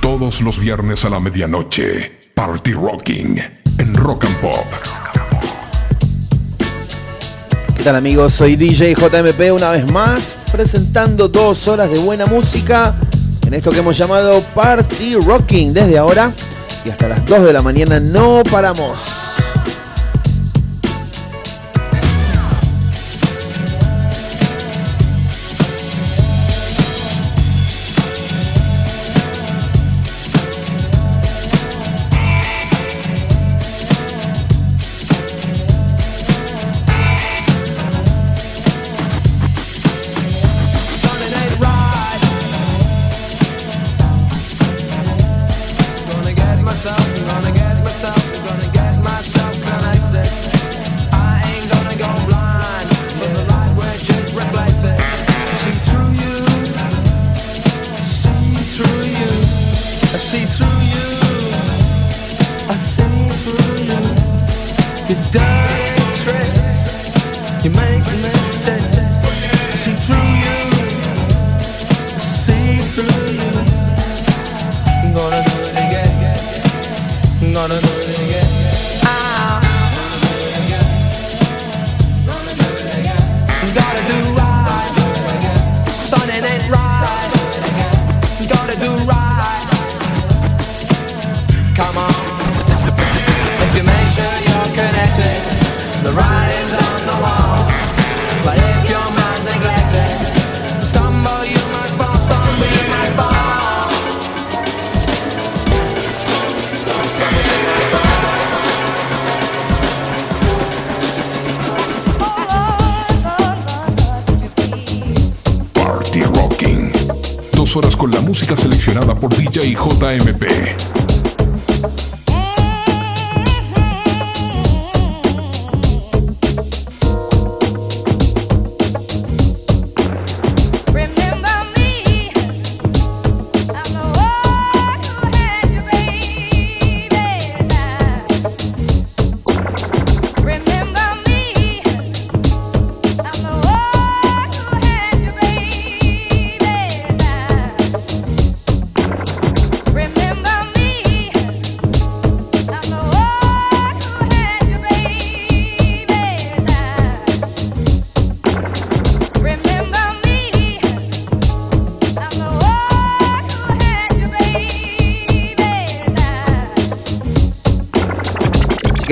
Todos los viernes a la medianoche, Party Rocking en Rock and Pop. ¿Qué tal amigos? Soy DJ JMP una vez más, presentando dos horas de buena música en esto que hemos llamado Party Rocking. Desde ahora y hasta las 2 de la mañana no paramos.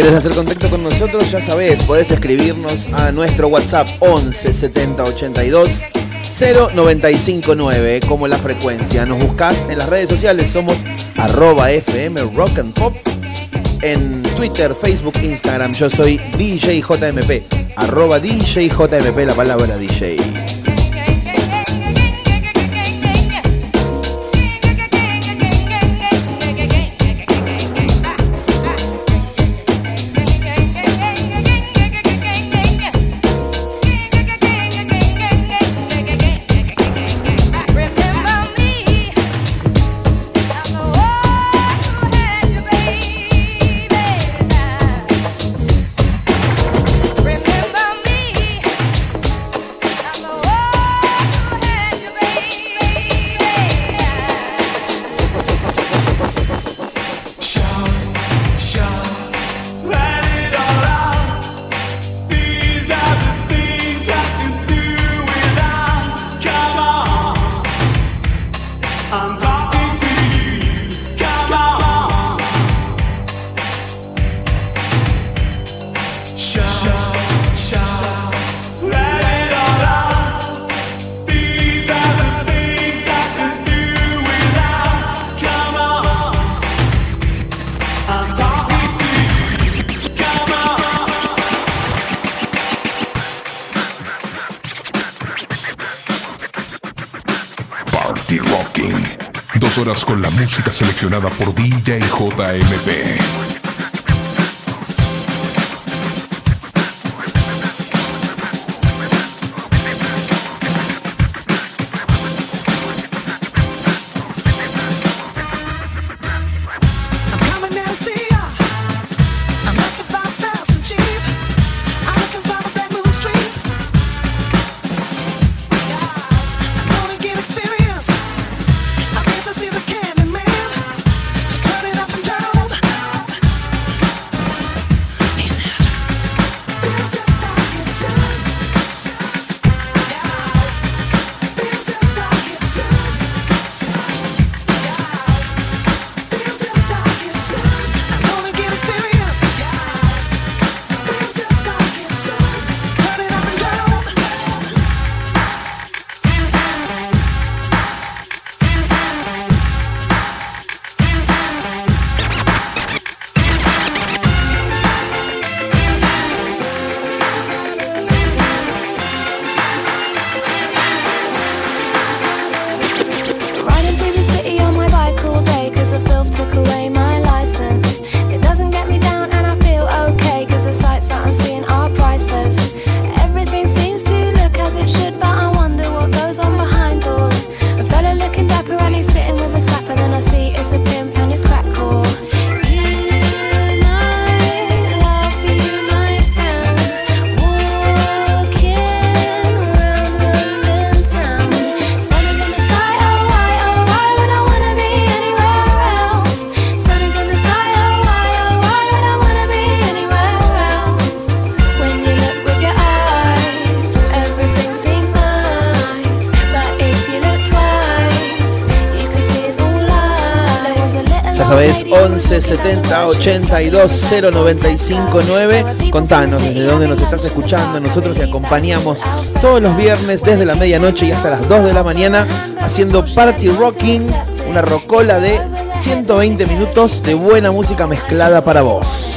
Quieres hacer contacto con nosotros, ya sabes, podés escribirnos a nuestro WhatsApp 11 70 82 0959 como la frecuencia. Nos buscas en las redes sociales, somos arroba FM Rock and Pop. En Twitter, Facebook, Instagram, yo soy DJJMP, arroba DJJMP, la palabra DJ. con la música seleccionada por DJ JMP. 70 82 095 9. Contanos desde dónde nos estás escuchando. Nosotros te acompañamos todos los viernes desde la medianoche y hasta las 2 de la mañana haciendo Party Rocking, una rocola de 120 minutos de buena música mezclada para vos.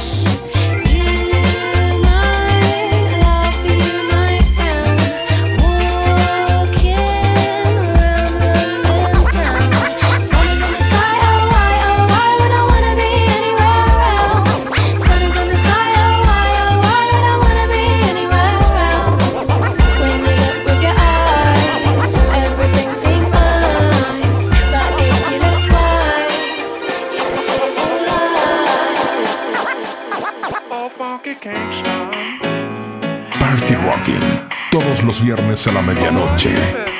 a la medianoche.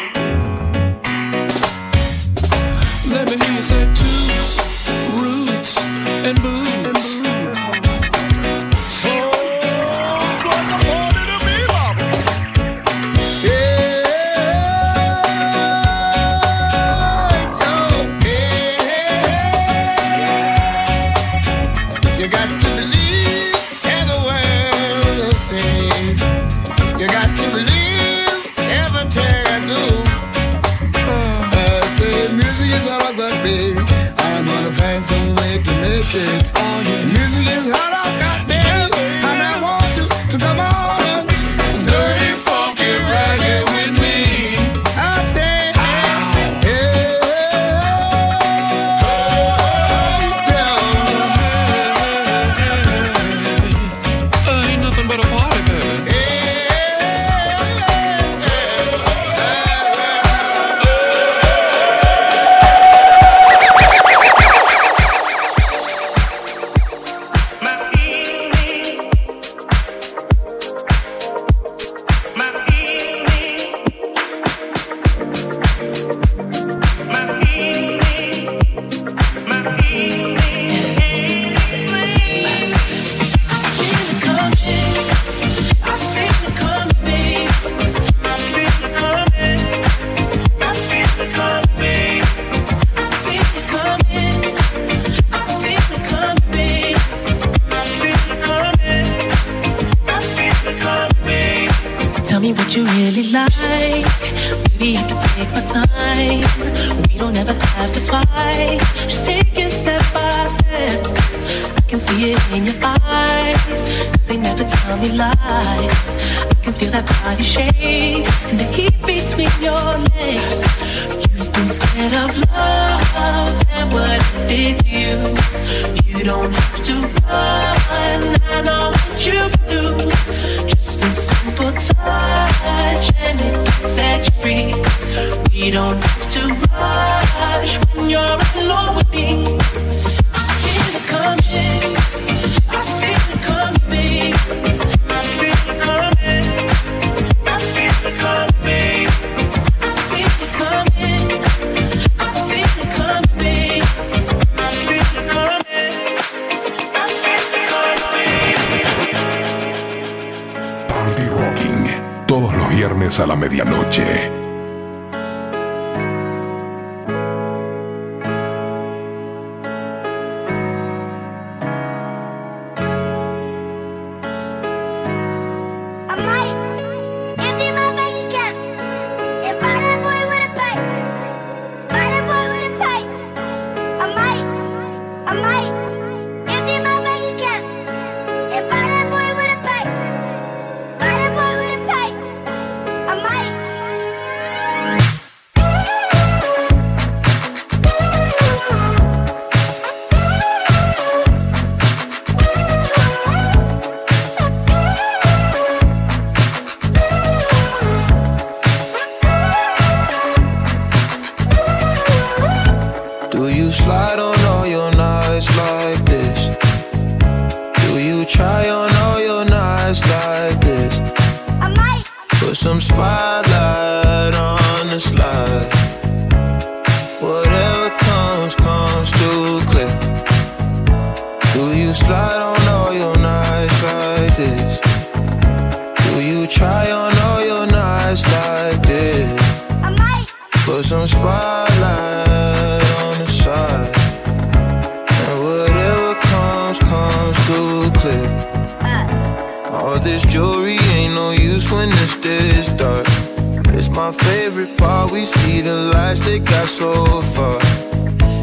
Got so far.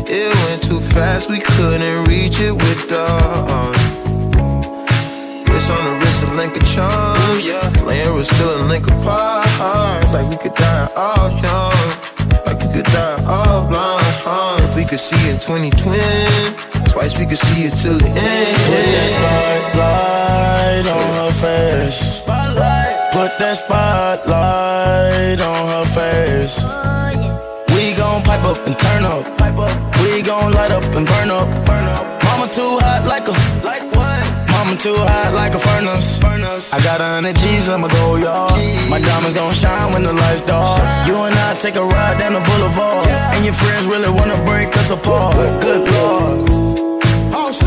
It went too fast, we couldn't reach it with the arm. Wrist on the wrist, a link of charms. Yeah, laying was still a link apart. Like we could die all young. Like we could die all blind. huh? If we could see in 2020, twice we could see it till the end. Put that spotlight on her face. Spotlight. Put that spotlight on her face. We gon' pipe up and turn up. Pipe up. We gon' light up and burn up. Burn up. Mama too hot like a like what? Mama too hot like a furnace. I got a hundred G's, I'ma go yard. My diamonds gon' shine when the lights dark. You and I take a ride down the boulevard, and your friends really wanna break us apart. Good lord.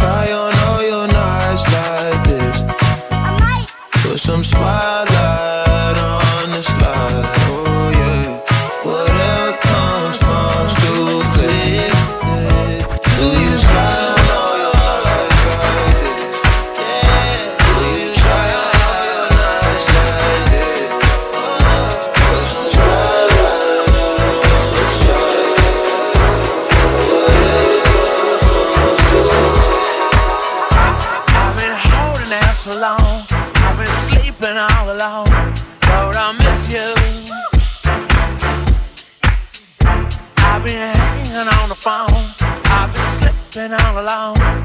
try on all your nights like this? Put some spotlight slipping all alone.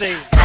scene.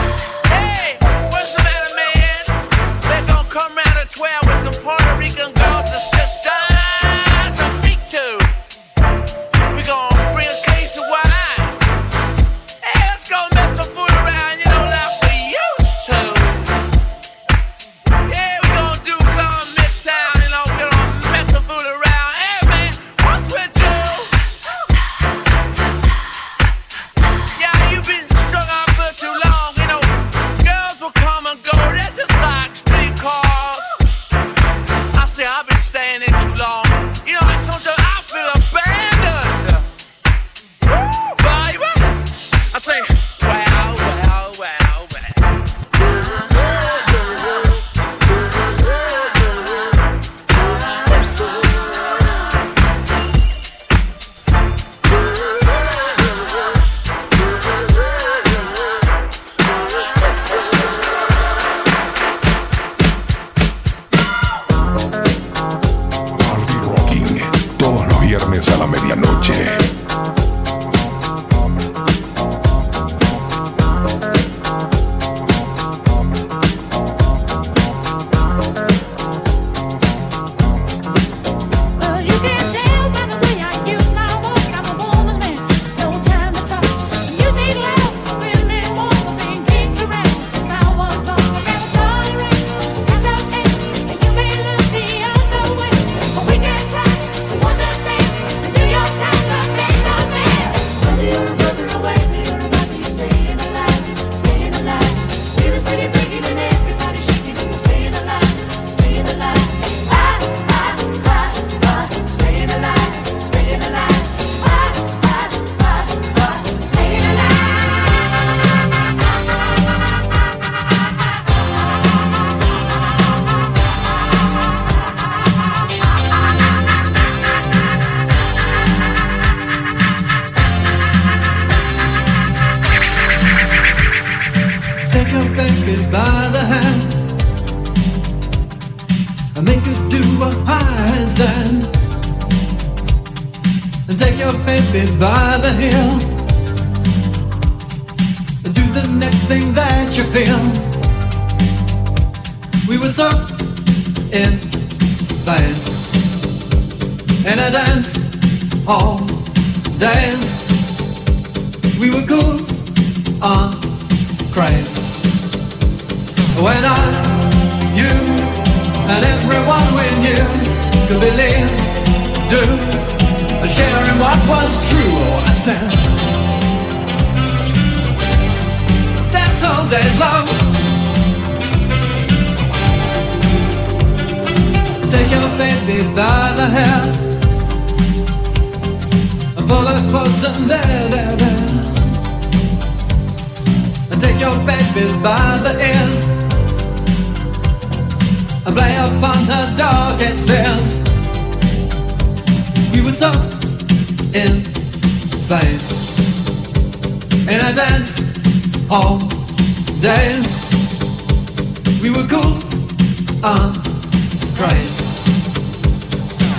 Christ.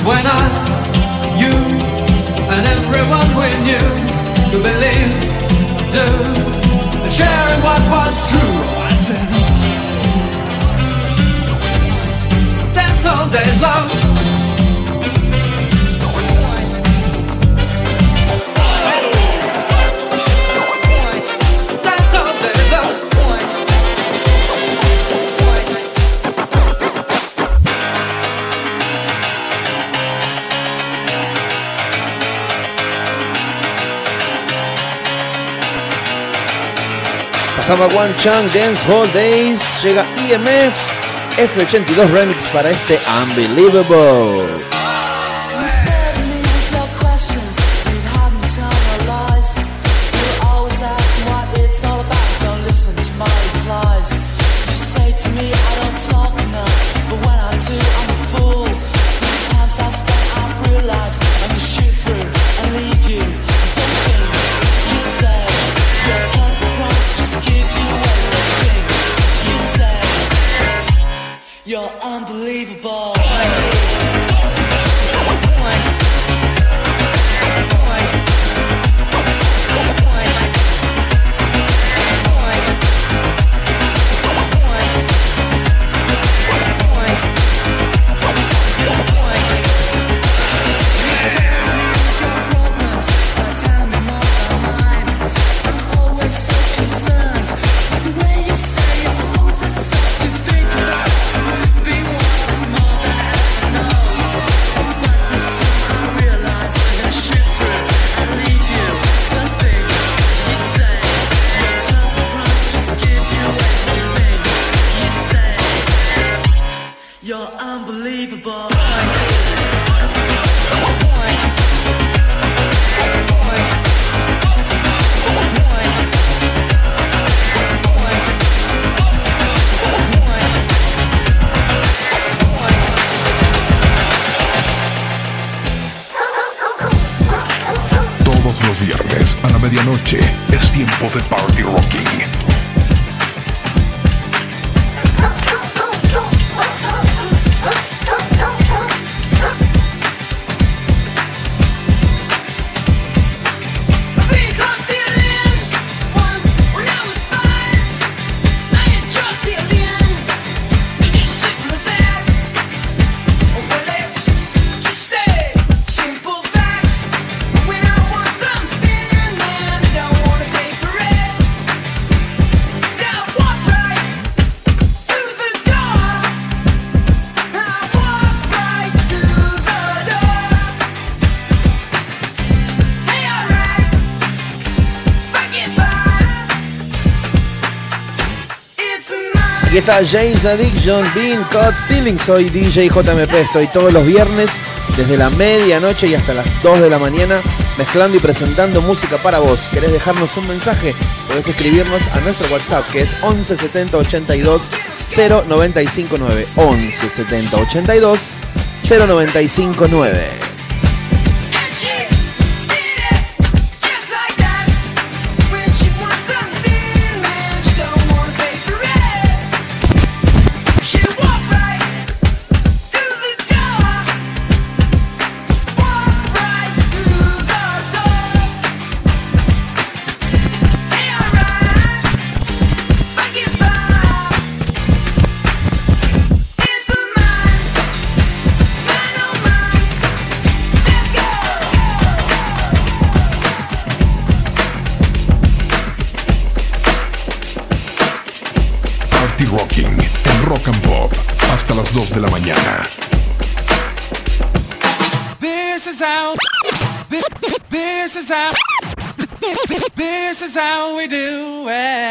When I, you, and everyone we knew could believe, do, and sharing what was true, I said, that's all there's love. pasaba One Chunk Dance Hall Days, llega IMF F82 Remix para este Unbelievable. Aquí está James Addiction, Being Caught Stealing. Soy DJ JMP. Estoy todos los viernes desde la medianoche y hasta las 2 de la mañana mezclando y presentando música para vos. ¿Querés dejarnos un mensaje? Podés escribirnos a nuestro WhatsApp que es 11 70 82 0959. 11 70 82 0959. How we do it.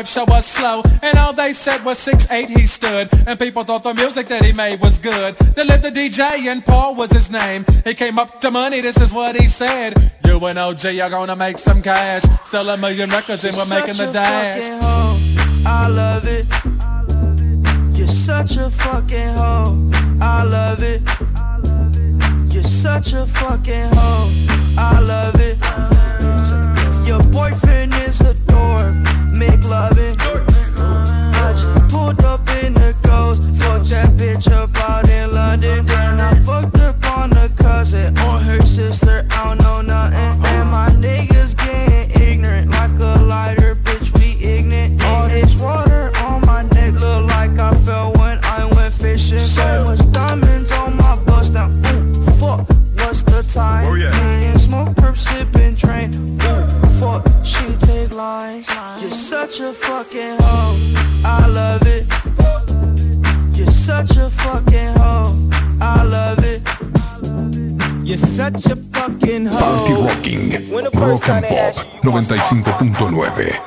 Life show was slow. And all they said was 6'8 he stood. And people thought the music that he made was good. They lived a DJ and Paul was his name. He came up to money, this is what he said. You and OG are gonna make some cash. Sell a million records and we're making the dash. I love it. You're such a fucking hoe. I love it. You're such a fucking hoe. I love it. Your boyfriend is a dork. Make loving. I just pulled up in the ghost. Fucked that bitch up out in London. Then I fucked up on a cousin or her sister. Rock and Pop 95.9.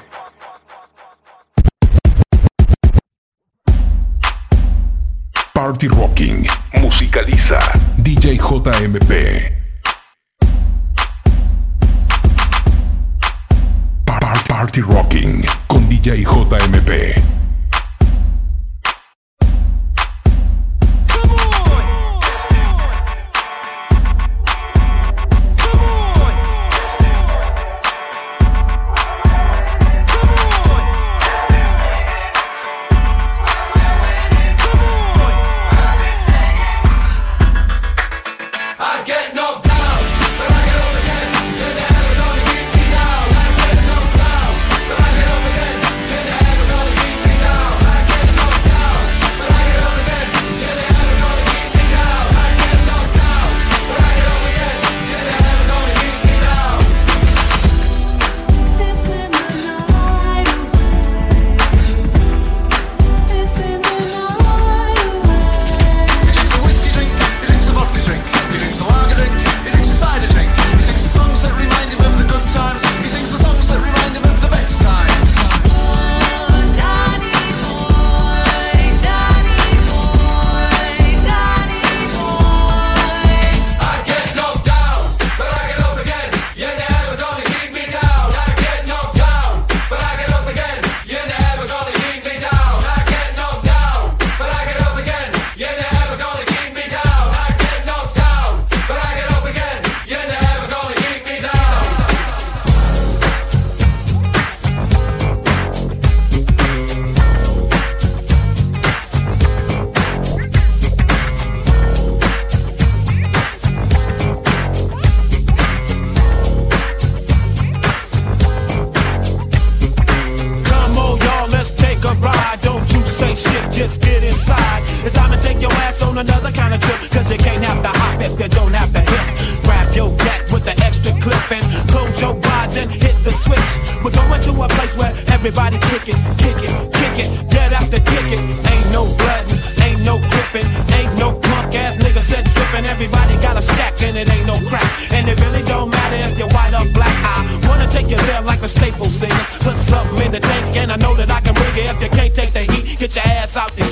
Party Rocking. Musicaliza. DJ JMP. Party Rocking con DJ JMP.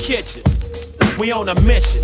kitchen. We on a mission.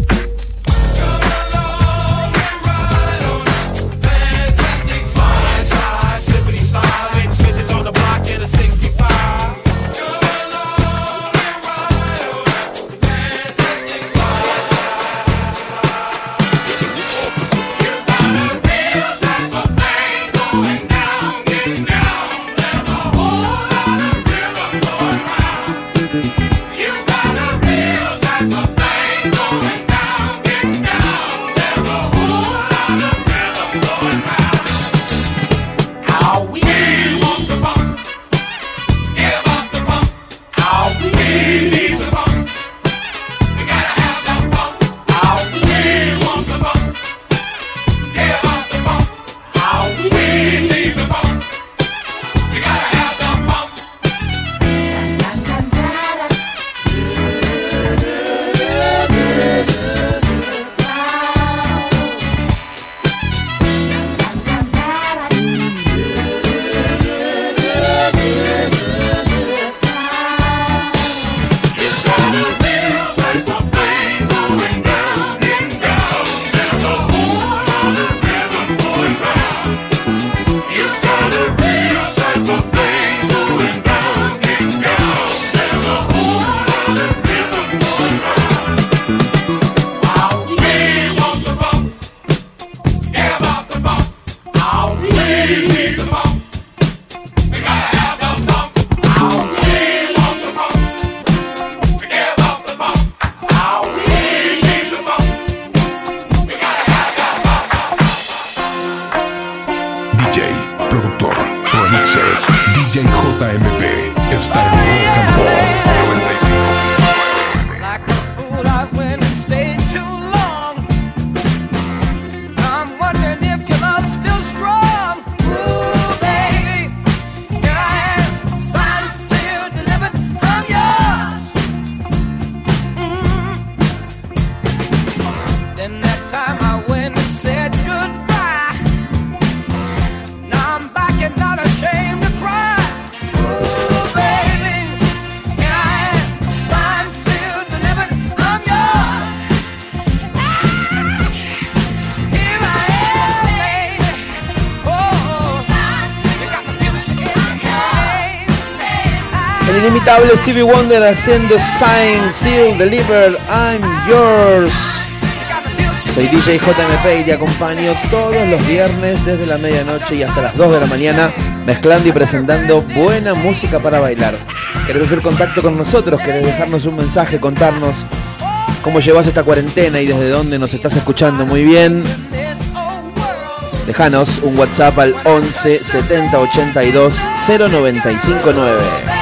inevitable CB Wonder haciendo Sign, Seal, Delivered, I'm Yours. Soy DJ JMP y te acompaño todos los viernes desde la medianoche y hasta las 2 de la mañana mezclando y presentando buena música para bailar. ¿Querés hacer contacto con nosotros? ¿Querés dejarnos un mensaje? Contarnos cómo llevas esta cuarentena y desde dónde nos estás escuchando muy bien. Dejanos un WhatsApp al 11 70 82 0959.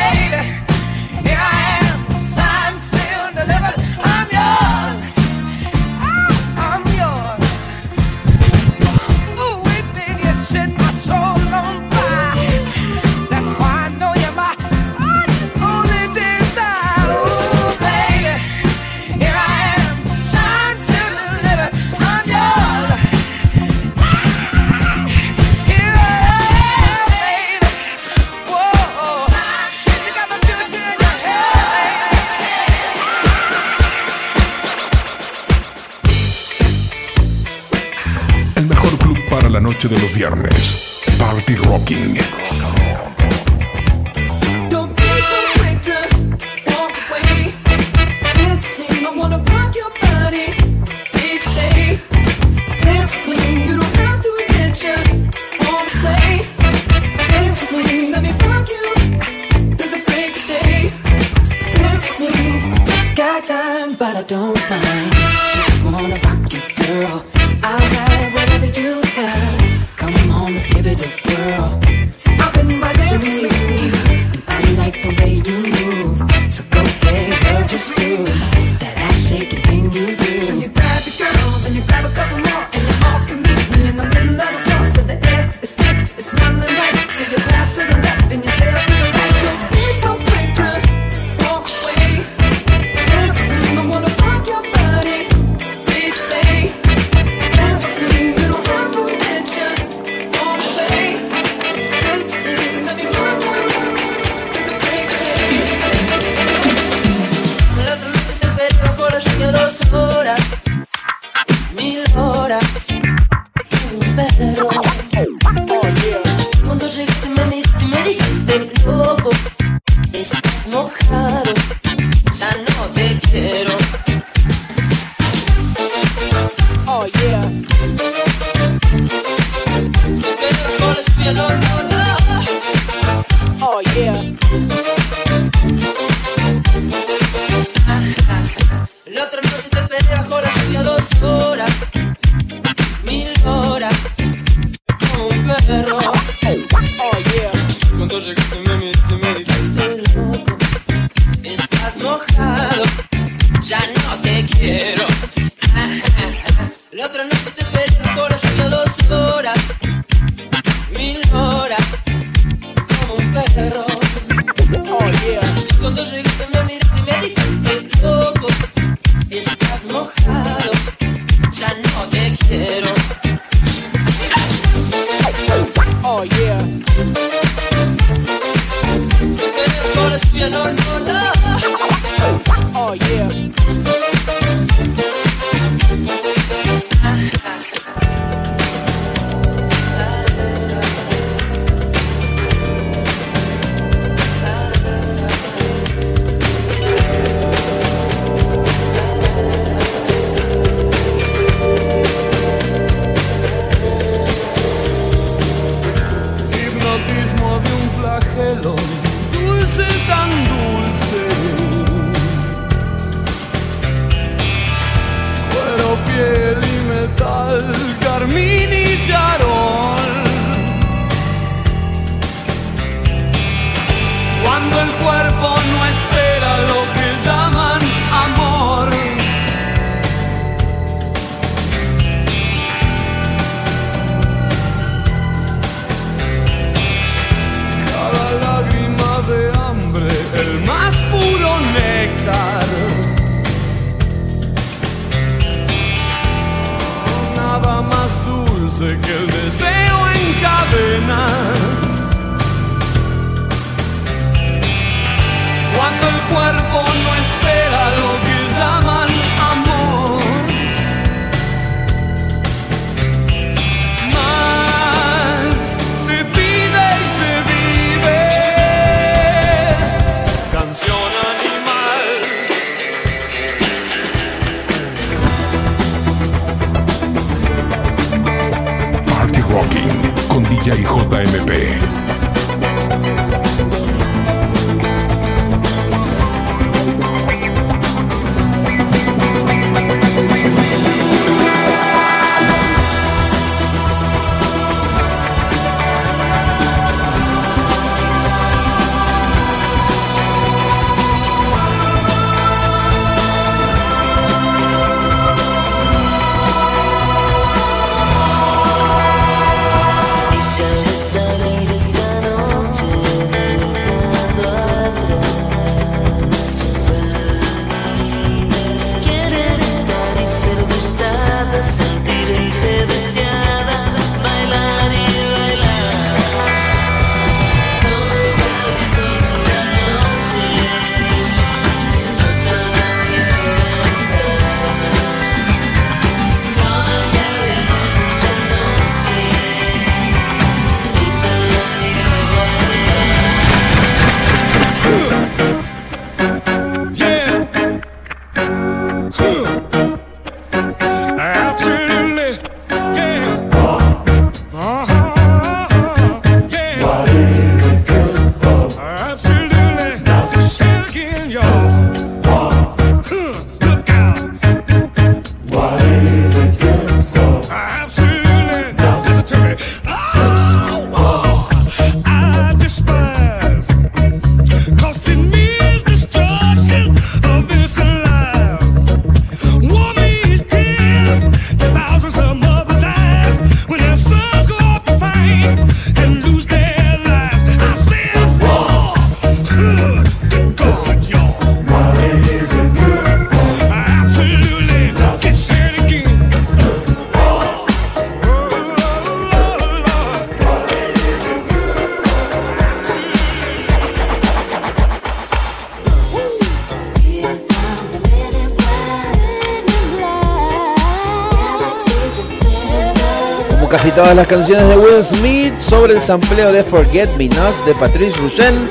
Todas las canciones de Will Smith sobre el sampleo de Forget Me Not de Patrice Rushen.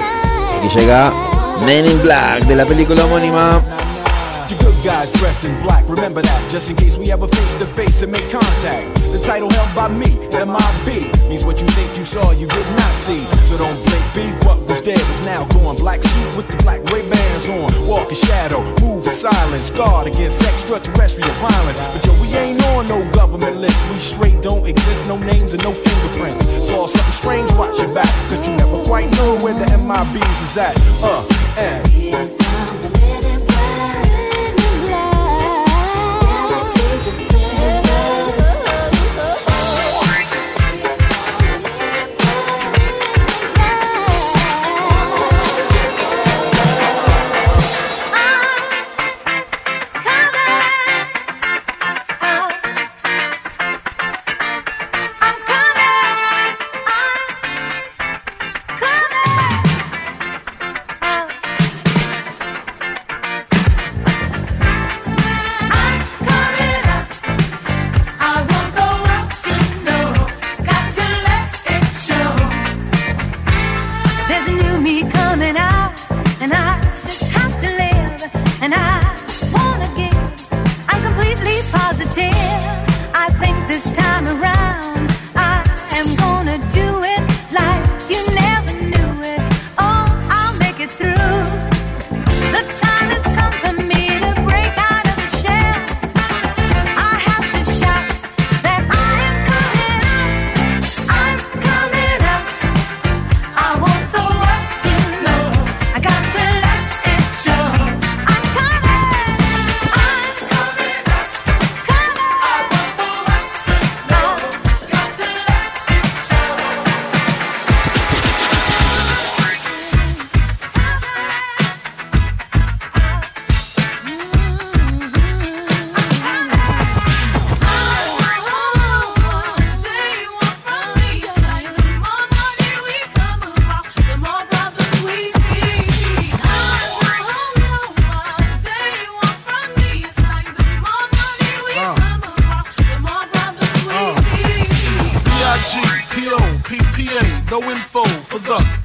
Aquí llega Men in Black de la película homónima. Guys. Title held by me, MIB, means what you think you saw, you did not see. So don't blink, be what was dead is now gone. Black suit with the black Ray-Bans on, walk in shadow, move in silence, guard against extraterrestrial violence. But yo, we ain't on no government list, we straight don't exist, no names and no fingerprints. Saw something strange, watch your back, cause you never quite know where the MIBs is at. Uh, and.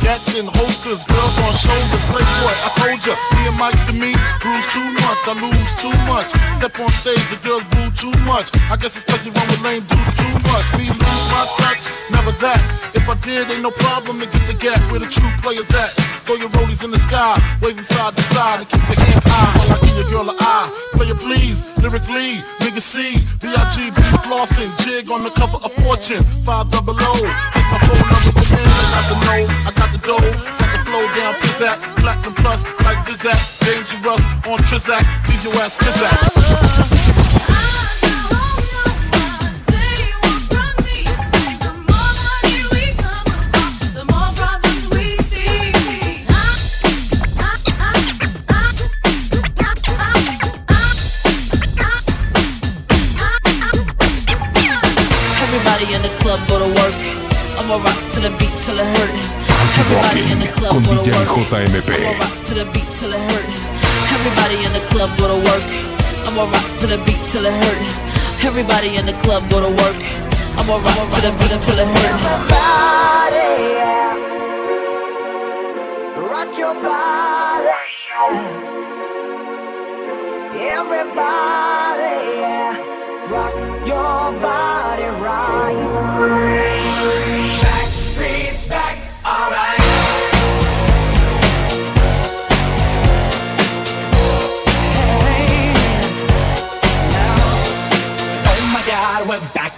Gats in holsters, girls on shoulders. Playboy, I told ya, me and Mike to me, bruise too much, I lose too much. Step on stage, the girls boo too much. I guess it's cause you run with lame dudes too much. Me lose my touch, never that. If I did, ain't no problem to get the gap where the true players at. Throw your rollies in the sky, waving side to side, and keep your hands high while I give your girl an eye. Play it please, lyrically, nigga C, B-I-G-B flossing, jig on the cover of Fortune, five double O. It's my phone number for men, I got the know, the dough, got the flow down, pizzazz, platinum plus, like Zizak, dangerous on Trizak, leave your ass pizzazz. Everybody in the club go to work. I'ma rock to the beat till it hurt. Everybody in the club con go to DJ work. JMP. I'ma rock to the beat till it hurt. Everybody in the club go to work. I'ma rock to the beat till it hurt. Everybody in the club go to work. I'ma rock to the beat till it hurt. Everybody, yeah. Rock your body. Everybody, yeah. Rock your body right.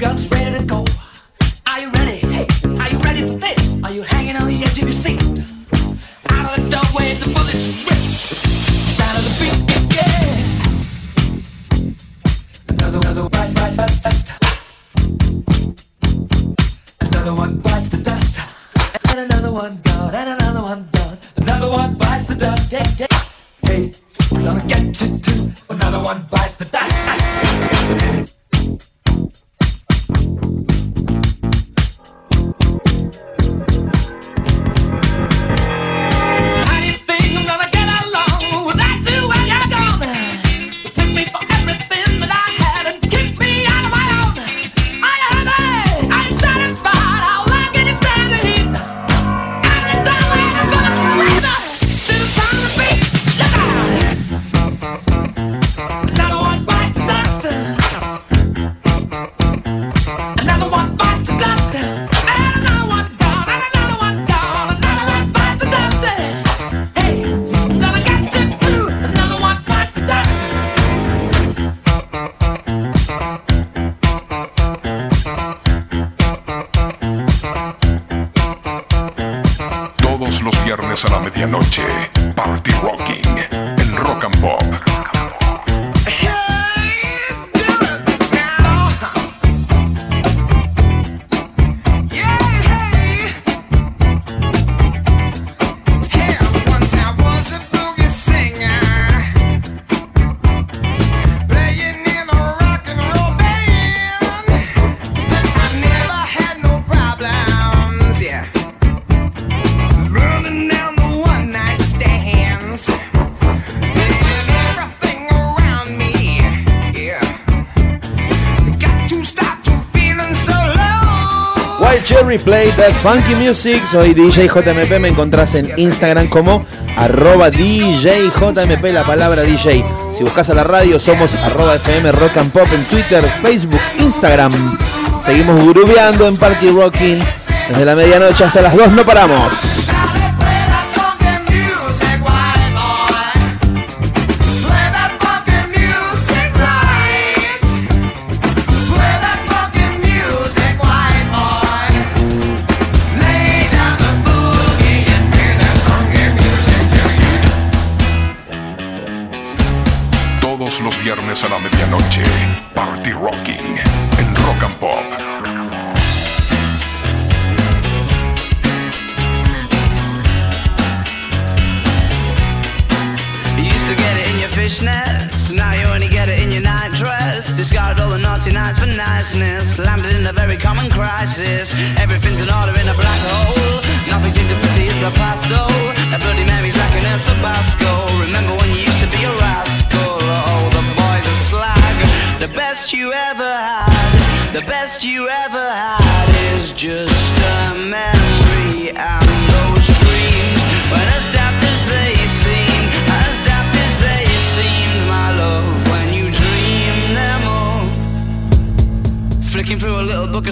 guns ready to go. Are you ready? Hey, are you ready for this? Are you hanging on the edge of your seat? Out of the doorway, the bullets rip. Sound of the beat, yeah. Another, another bites, bites, bites, dust. Another one bites the dust. And another one gone, and another one done. Another one bites the dust. Yeah, yeah. Hey, gonna get you too. Another one bites the dust. dust. Funky Music. Soy DJ JMP. Me encontrás en Instagram como arroba DJ JMP, la palabra DJ. Si buscas a la radio, somos arroba FM Rock and Pop en Twitter, Facebook, Instagram. Seguimos grubeando en Party Rocking Desde la medianoche hasta las 2 no paramos. selam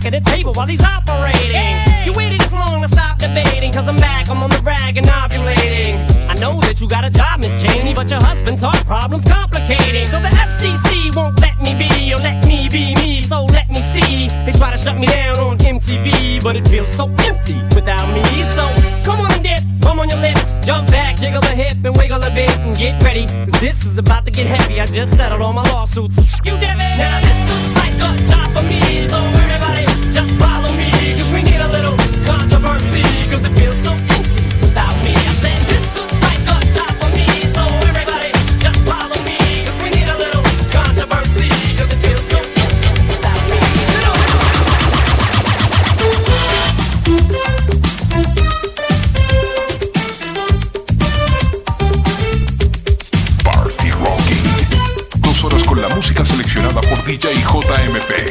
cooperating. When the table while he's operating. You waited this long to stop debating, cause I'm back, I'm on the rag and ovulating. I know that you got a job, Miss Cheney, but your husband's heart problem's complicating. So the FCC won't let me be, or let me be me, so let me see. They try to shut me down on MTV, but it feels so empty without me. So come on and dip, come on your lips, jump back, jiggle the hip and wiggle a bit and get ready. Cause this is about to get heavy. I just settled all my lawsuits. You did it! Now this looks like a job for me, so JMP.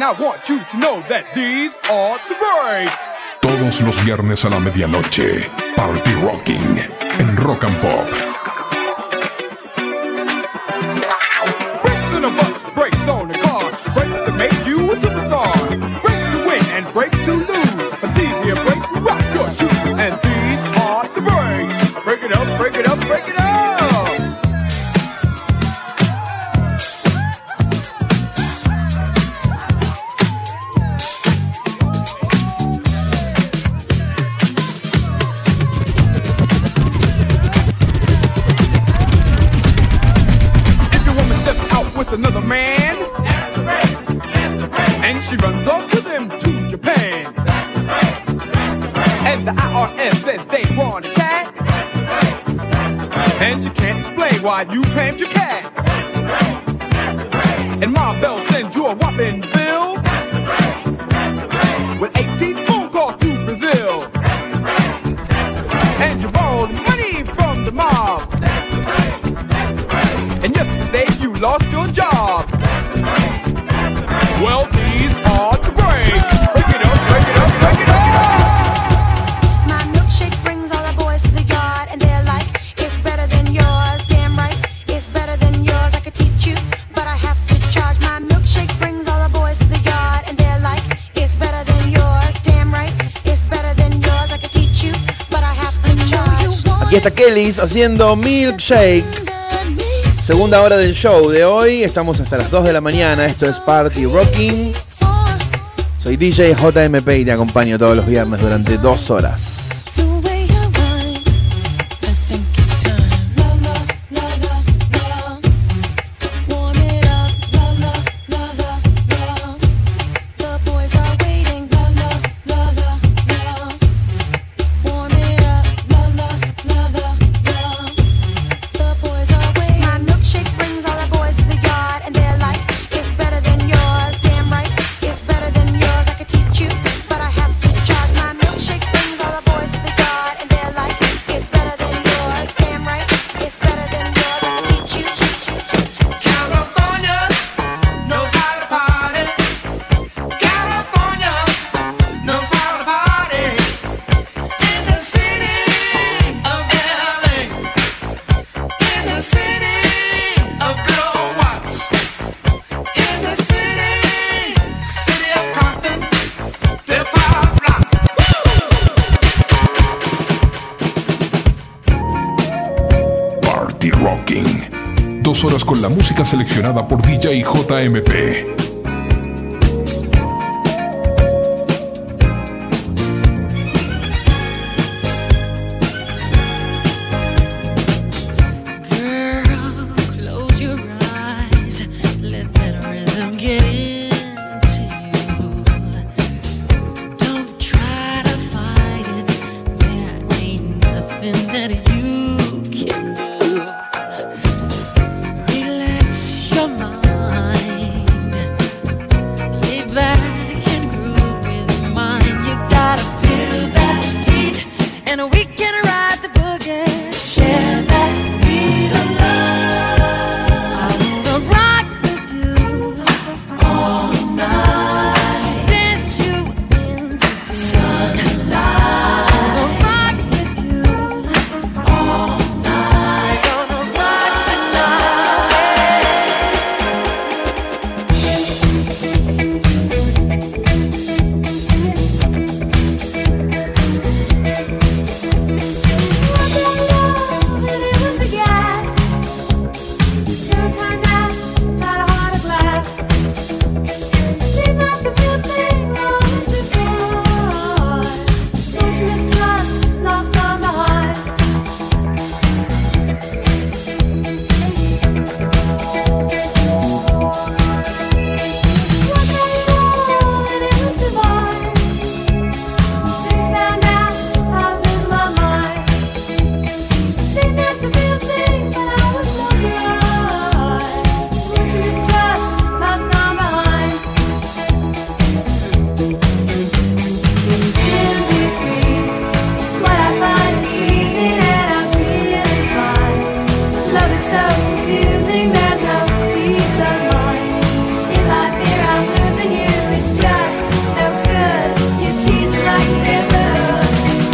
And I want you to know that these are the breaks. Todos los viernes a la medianoche, Party Rocking en Rock and Pop Y está Kellys haciendo Milkshake. Segunda hora del show de hoy. Estamos hasta las 2 de la mañana. Esto es Party Rocking. Soy DJ JMP y te acompaño todos los viernes durante dos horas.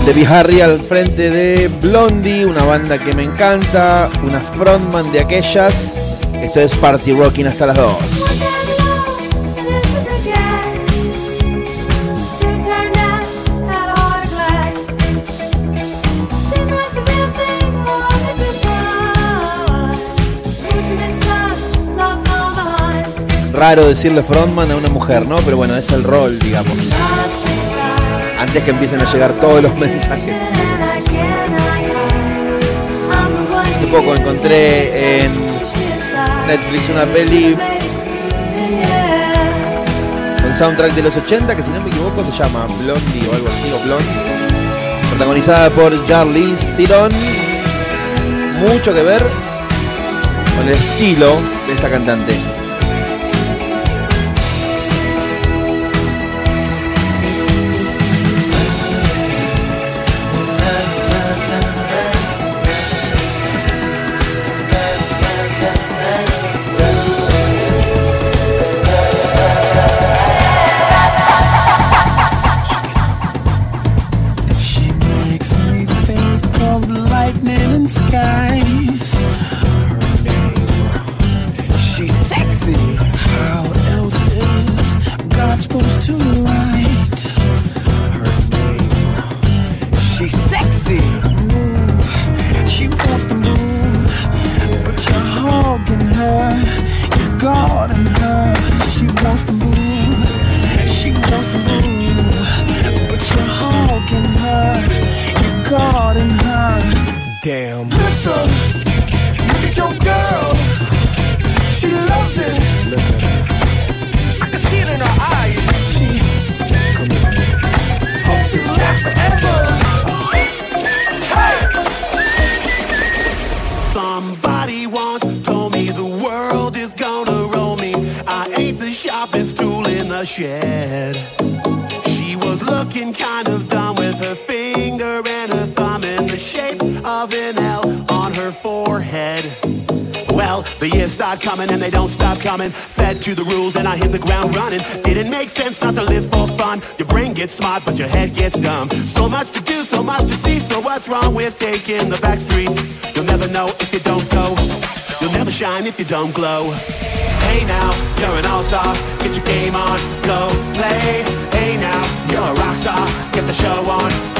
Debbie Harry al frente de Blondie, una banda que me encanta, una frontman de aquellas. Esto es Party Rocking hasta las 2. Raro decirle frontman a una mujer, ¿no? Pero bueno, es el rol, digamos. Antes que empiecen a llegar todos los mensajes. Hace poco encontré en Netflix una peli con soundtrack de los 80 que si no me equivoco se llama Blondie o algo así, o Blonde. Protagonizada por Charlize Theron. Mucho que ver con el estilo de esta cantante. With taking the back streets? You'll never know if you don't go. You'll never shine if you don't glow. Hey now, you're an all-star. Get your game on, go play. Hey now, you're a rock star. Get the show on,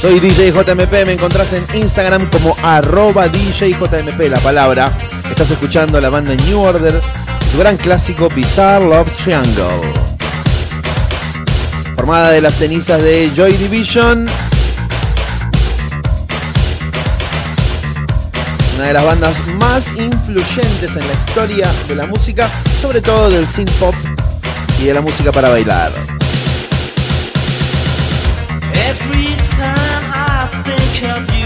Soy DJ JMP, me encontrás en Instagram como arroba DJJMP, la palabra. Estás escuchando la banda New Order, su gran clásico Bizarre Love Triangle. Formada de las cenizas de Joy Division, una de las bandas más influyentes en la historia de la música, sobre todo del synth pop y de la música para bailar.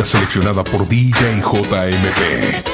seleccionada por DJ JMP.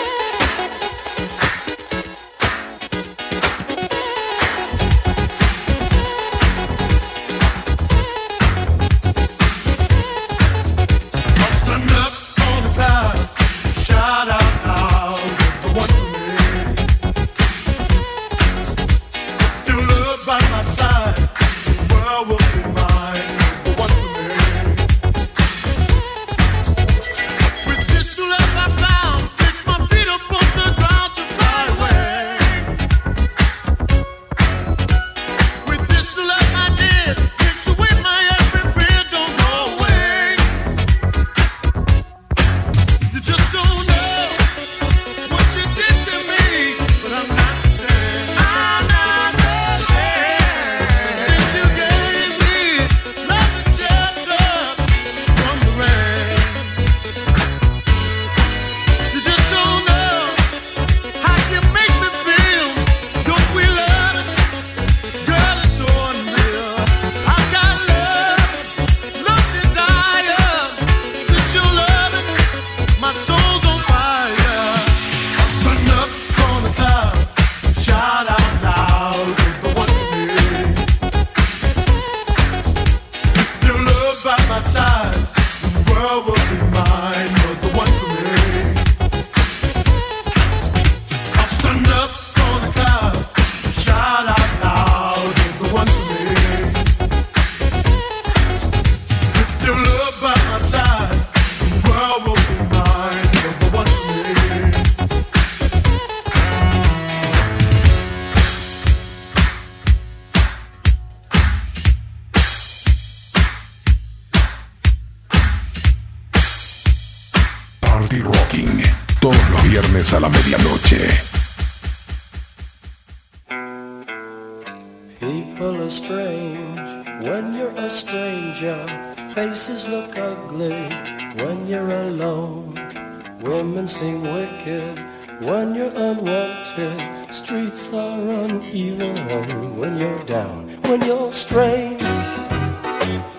when you're down, when you're strained.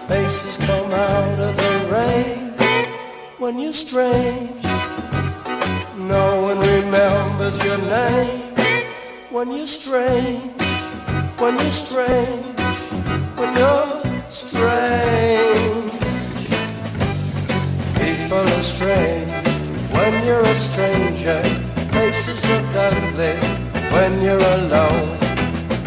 Faces come out of the rain when you're strange. No one remembers your name when you're strange, when you're strange, when you're strange. People are strange when you're a stranger. Faces look ugly when you're alone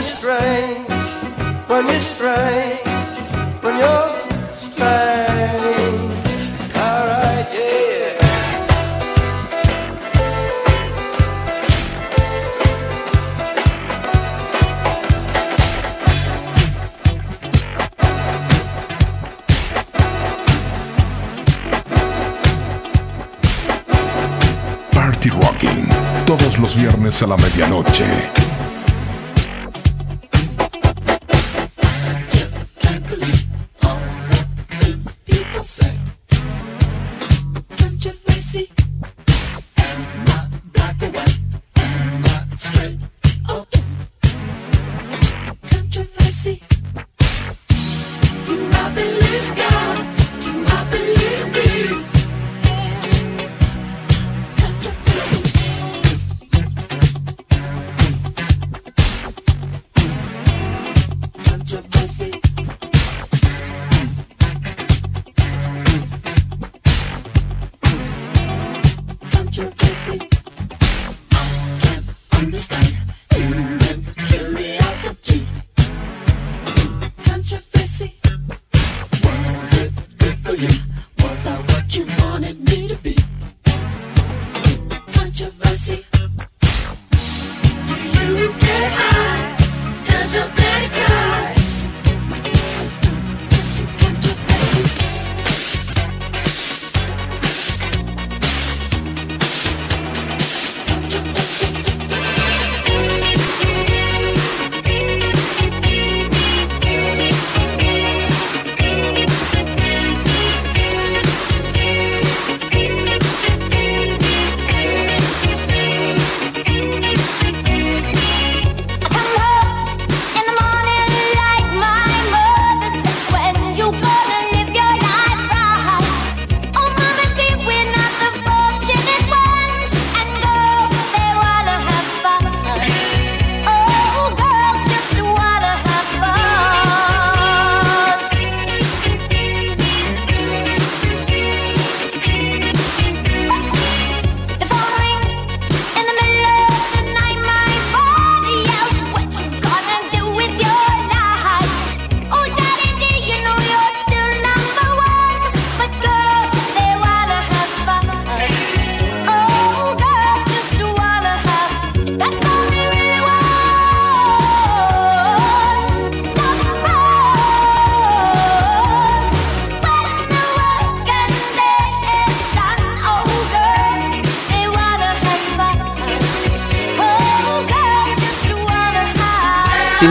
you're strange, when you're strange, when you're strange. Alright, yeah. Party Rocking, todos los viernes a la medianoche.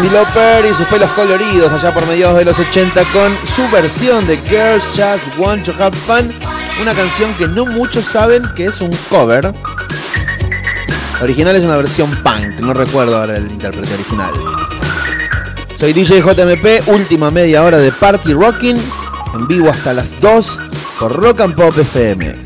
Cindy Lauper y sus pelos coloridos allá por mediados de los 80 con su versión de Girls Just Want to Have Fun, una canción que no muchos saben que es un cover. Original es una versión punk, no recuerdo ahora el intérprete original. Soy DJ JMP, última media hora de Party Rocking, en vivo hasta las 2 por Rock and Pop FM.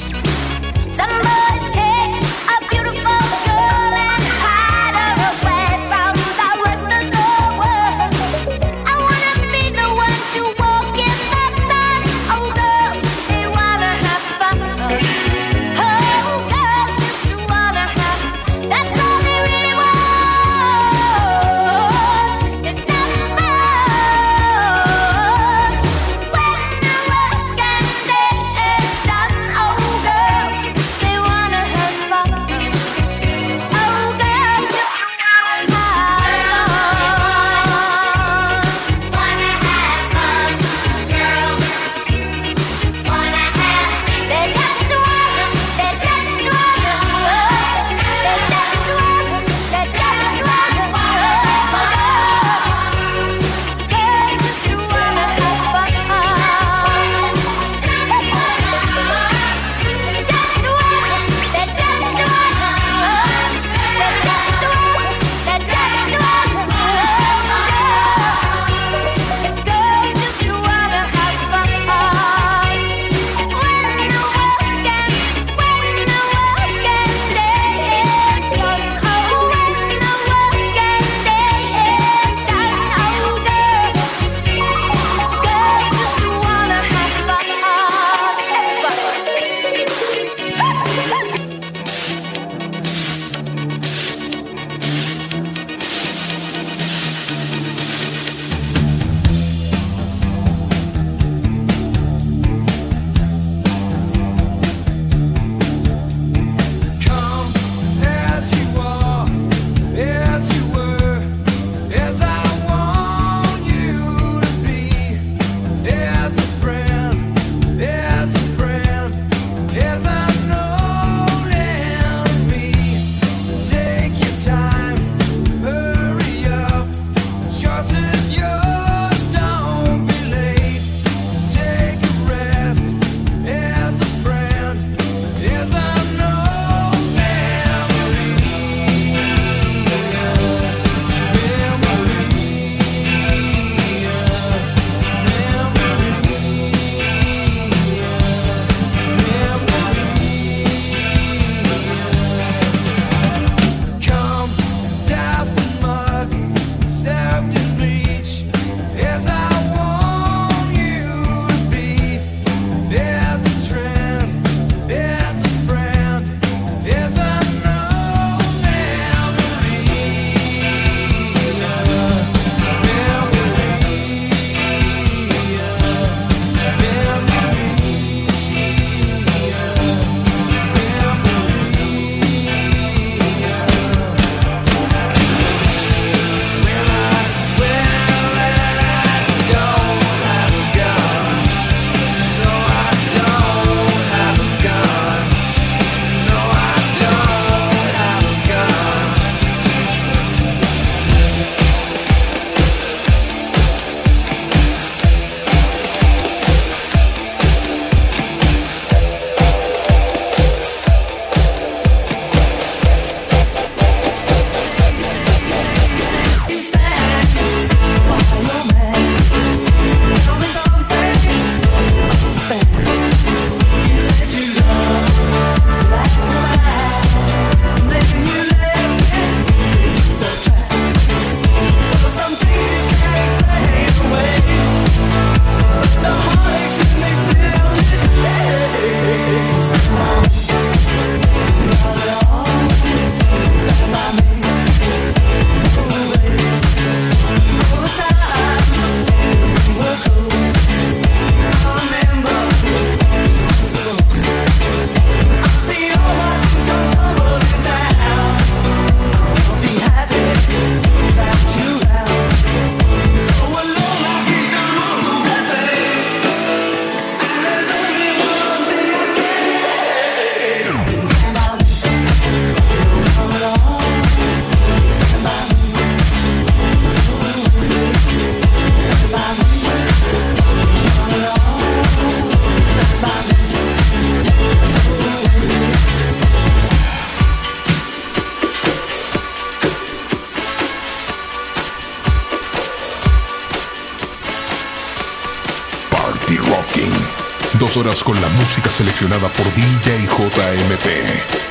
Con la música seleccionada por DJ JMP.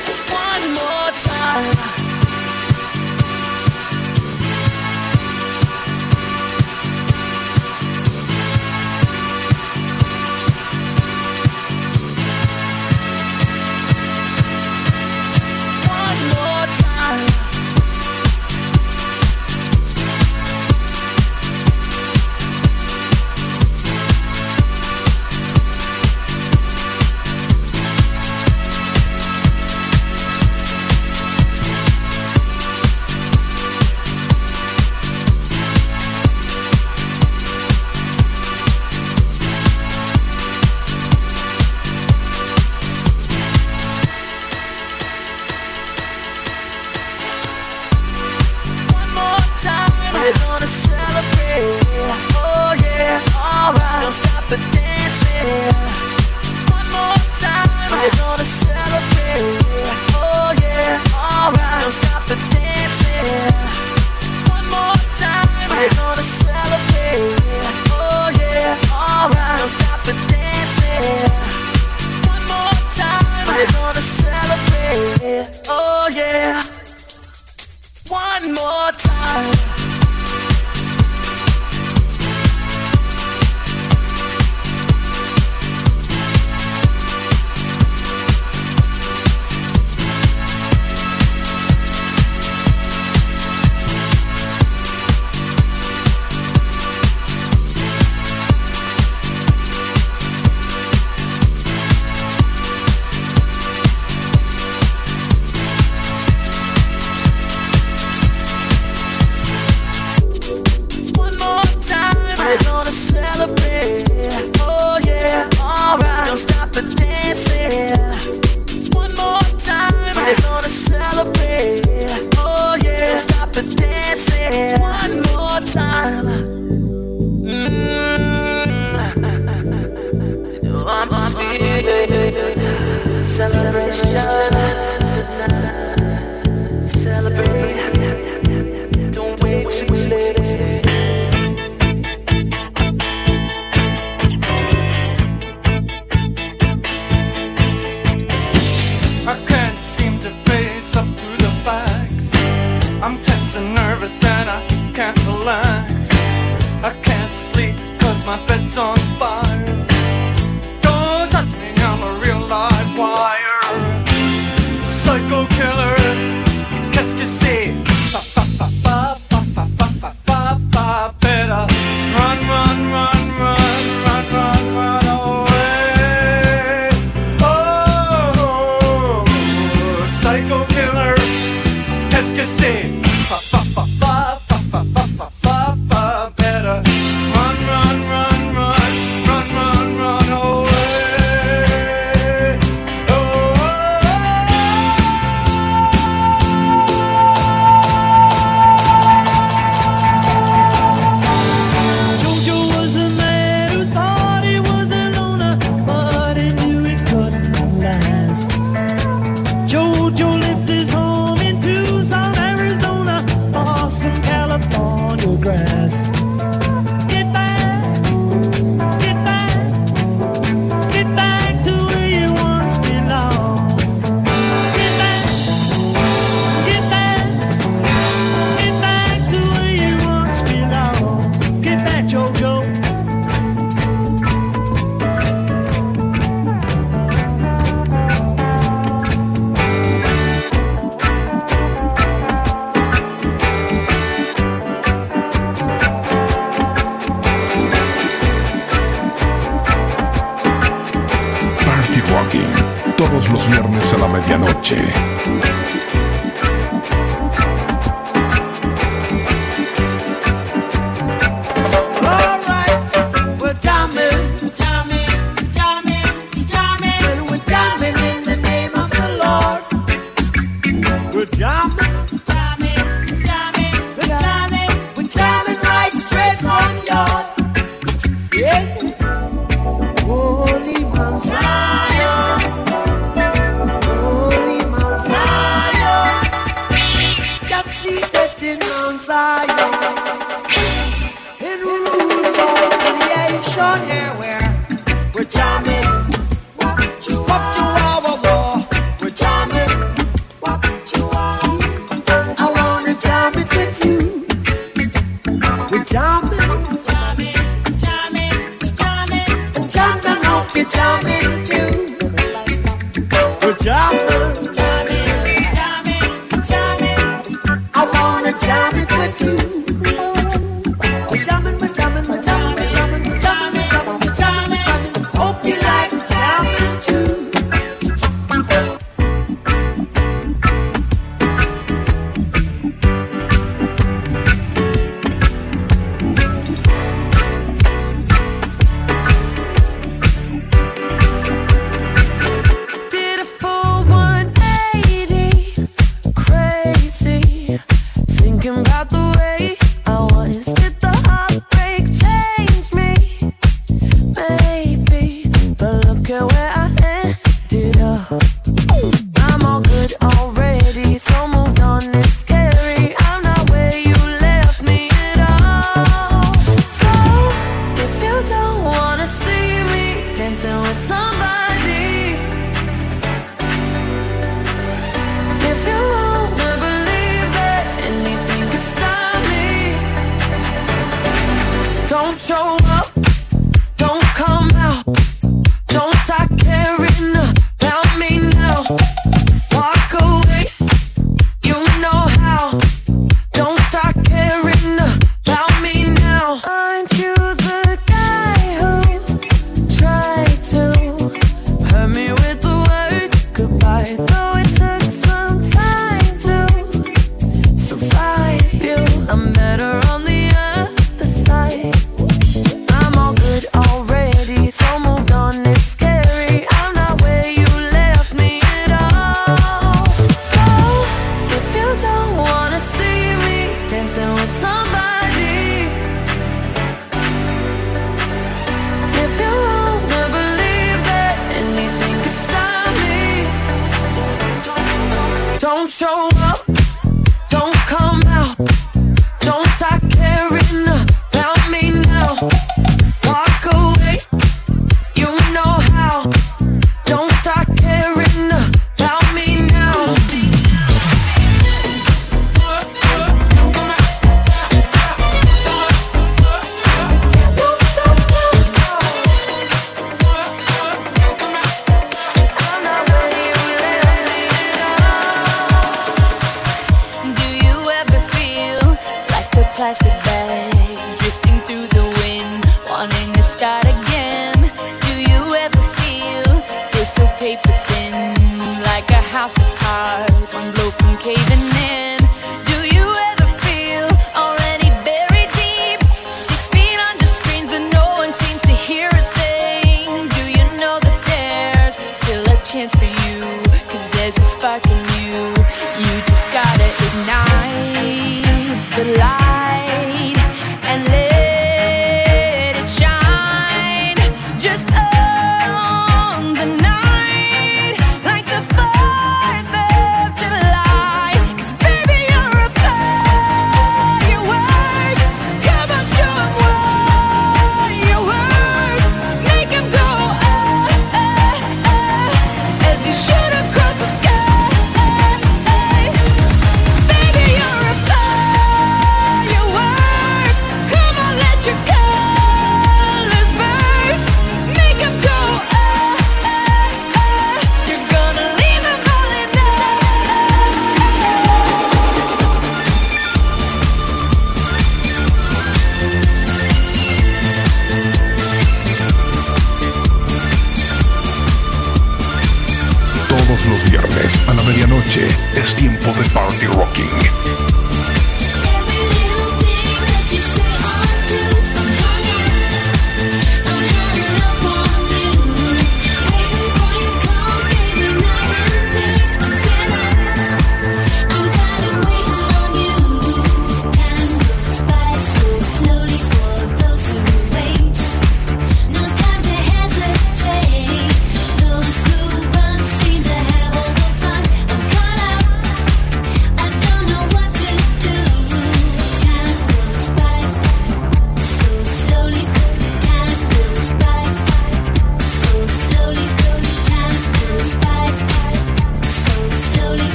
show.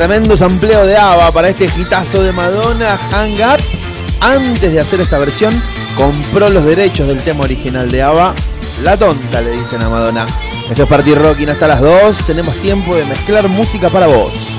tremendo sampleo de ABBA para este hitazo de Madonna, Hang Up. Antes de hacer esta versión, compró los derechos del tema original de ABBA. La tonta, le dicen a Madonna. Esto es Party Rocking hasta las 2. Tenemos tiempo de mezclar música para vos.